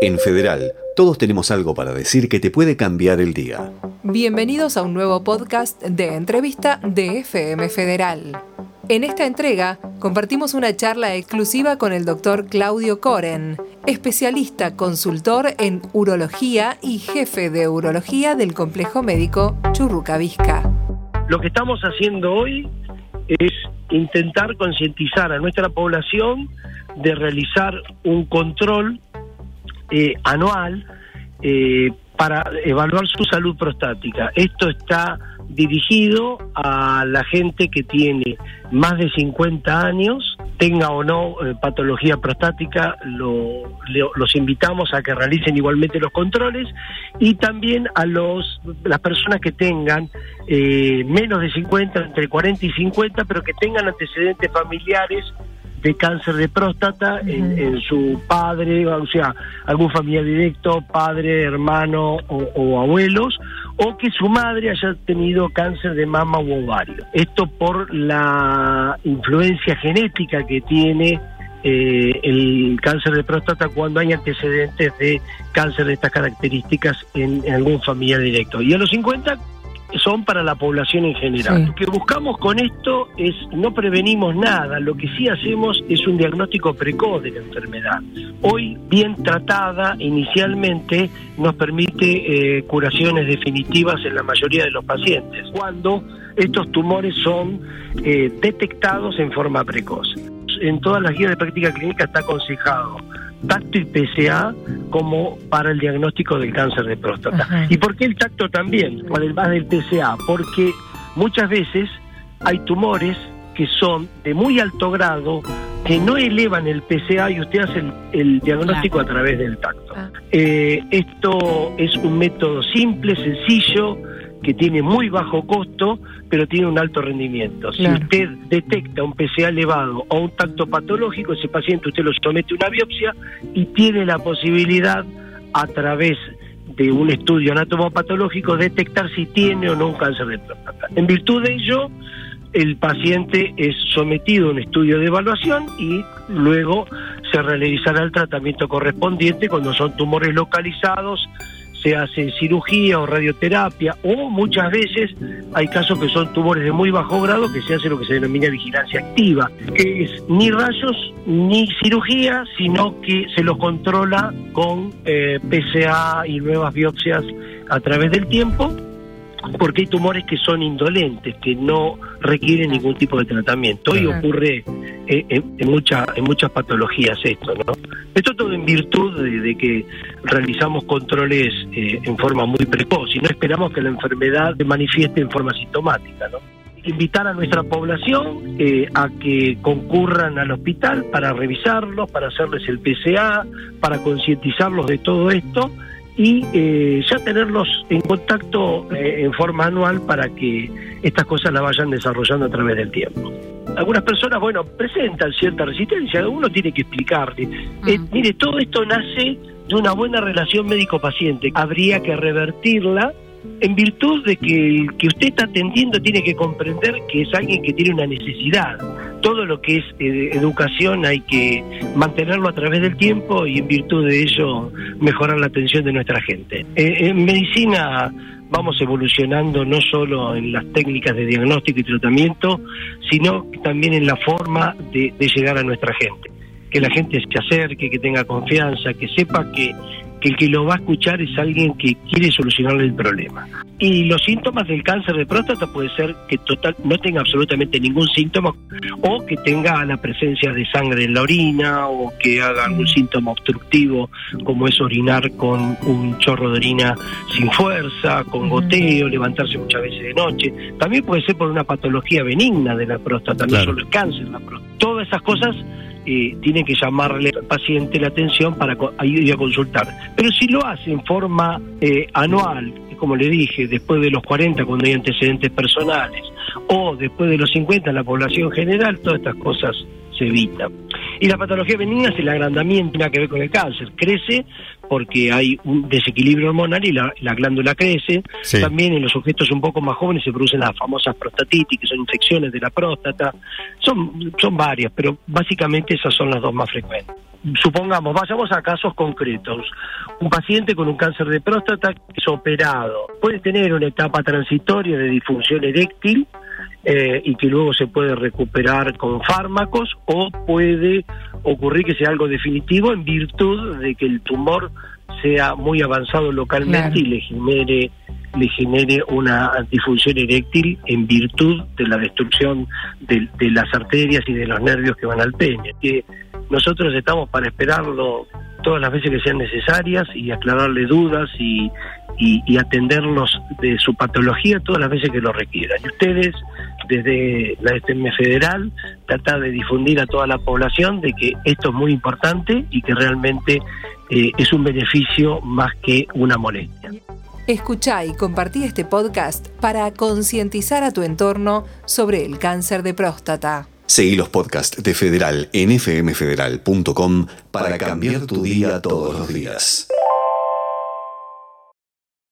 En Federal, todos tenemos algo para decir que te puede cambiar el día. Bienvenidos a un nuevo podcast de entrevista de FM Federal. En esta entrega compartimos una charla exclusiva con el doctor Claudio Coren, especialista consultor en urología y jefe de urología del complejo médico Churruca Vizca. Lo que estamos haciendo hoy es intentar concientizar a nuestra población de realizar un control eh, anual eh, para evaluar su salud prostática. Esto está dirigido a la gente que tiene más de 50 años, tenga o no eh, patología prostática, los invitamos a que realicen igualmente los controles y también a los las personas que tengan menos de 50, entre 40 y 50, pero que tengan antecedentes familiares de cáncer de próstata en, su padre, o sea, algún familiar directo, padre, hermano o, abuelos, o que su madre haya tenido cáncer de mama u ovario. Esto por la influencia genética que tiene eh, el cáncer de próstata cuando hay antecedentes de cáncer de estas características en, en algún familiar directo. Y a los 50 son para la población en general. Lo que buscamos con esto es no prevenimos nada, lo que sí hacemos es un diagnóstico precoz de la enfermedad. Hoy, bien tratada inicialmente, nos permite eh, curaciones definitivas en la mayoría de los pacientes, cuando estos tumores son eh, detectados en forma precoz. En todas las guías de práctica clínica está aconsejado tacto y PSA como para el diagnóstico del cáncer de próstata. ¿Y por qué el tacto también, además del PSA? Porque muchas veces hay tumores que son de muy alto grado, que no elevan el PSA y usted hace el, diagnóstico a través del tacto. Ah. Eh, esto es un método simple, sencillo, que tiene muy bajo costo, pero tiene un alto rendimiento. Si usted detecta un PCA elevado o un tacto patológico, ese paciente usted lo somete a una biopsia y tiene la posibilidad a través de un estudio anatomopatológico detectar si tiene o no un cáncer de próstata. En virtud de ello, el paciente es sometido a un estudio de evaluación y luego se realizará el tratamiento correspondiente cuando son tumores localizados se hace cirugía o radioterapia, o muchas veces hay casos que son tumores de muy bajo grado que se hace lo que se denomina vigilancia activa, que es ni rayos ni cirugía, sino que se los controla con eh, PCA y nuevas biopsias a través del tiempo porque hay tumores que son indolentes, que no requieren ningún tipo de tratamiento. Hoy ocurre eh, en, mucha, en muchas patologías esto, ¿no? Esto todo en virtud de, que realizamos controles eh, en forma muy precoz y no esperamos que la enfermedad se manifieste en forma sintomática, ¿no? Invitar a nuestra población eh, a que concurran al hospital para revisarlos, para hacerles el PCA, para concientizarlos de todo esto y eh, ya tenerlos en contacto eh, en forma anual para que estas cosas las vayan desarrollando a través del tiempo. Algunas personas, bueno, presentan cierta resistencia, uno tiene que explicarle. Eh, mire, todo esto nace de una buena relación médico-paciente. Habría que revertirla en virtud de que el que usted está atendiendo tiene que comprender que es alguien que tiene una necesidad. Todo lo que es eh, educación hay que mantenerlo a través del tiempo y en virtud de ello mejorar la atención de nuestra gente. Eh, en medicina vamos evolucionando no solo en las técnicas de diagnóstico y tratamiento, sino también en la forma de llegar a nuestra gente. Que la gente se acerque, que tenga confianza, que sepa que que el que lo va a escuchar es alguien que quiere solucionarle el problema. Y los síntomas del cáncer de próstata puede ser que total no tenga absolutamente ningún síntoma o que tenga la presencia de sangre en la orina o que haga algún síntoma obstructivo como es orinar con un chorro de orina sin fuerza, con goteo, levantarse muchas veces de noche. También puede ser por una patología benigna de la próstata, no solo el cáncer la próstata. Todas esas cosas eh, tiene que llamarle al paciente la atención para ir a consultar. Pero si lo hace en forma eh, anual, como le dije, después de los 40 cuando hay antecedentes personales, o después de los 50 en la población general, todas estas cosas se evitan. Y la patología benigna es el agrandamiento, tiene que ver con el cáncer. Crece porque hay un desequilibrio hormonal y la, glándula crece. También en los sujetos un poco más jóvenes se producen las famosas prostatitis, que son infecciones de la próstata. Son, son varias, pero básicamente esas son las dos más frecuentes. Supongamos, vayamos a casos concretos. Un paciente con un cáncer de próstata es operado. Puede tener una etapa transitoria de disfunción eréctil, eh, y que luego se puede recuperar con fármacos o puede ocurrir que sea algo definitivo en virtud de que el tumor sea muy avanzado localmente y le genere le genere una disfunción eréctil en virtud de la destrucción de, las arterias y de los nervios que van al peño. Que nosotros estamos para esperarlo todas las veces que sean necesarias y aclararle dudas y, y, atenderlos de su patología todas las veces que lo requieran. Y ustedes, desde la STM Federal, tratar de difundir a toda la población de que esto es muy importante y que realmente eh, es un beneficio más que una molestia. Escucha y compartí este podcast para concientizar a tu entorno sobre el cáncer de próstata. Seguí los podcasts de Federal en fmfederal.com para cambiar tu día todos los días.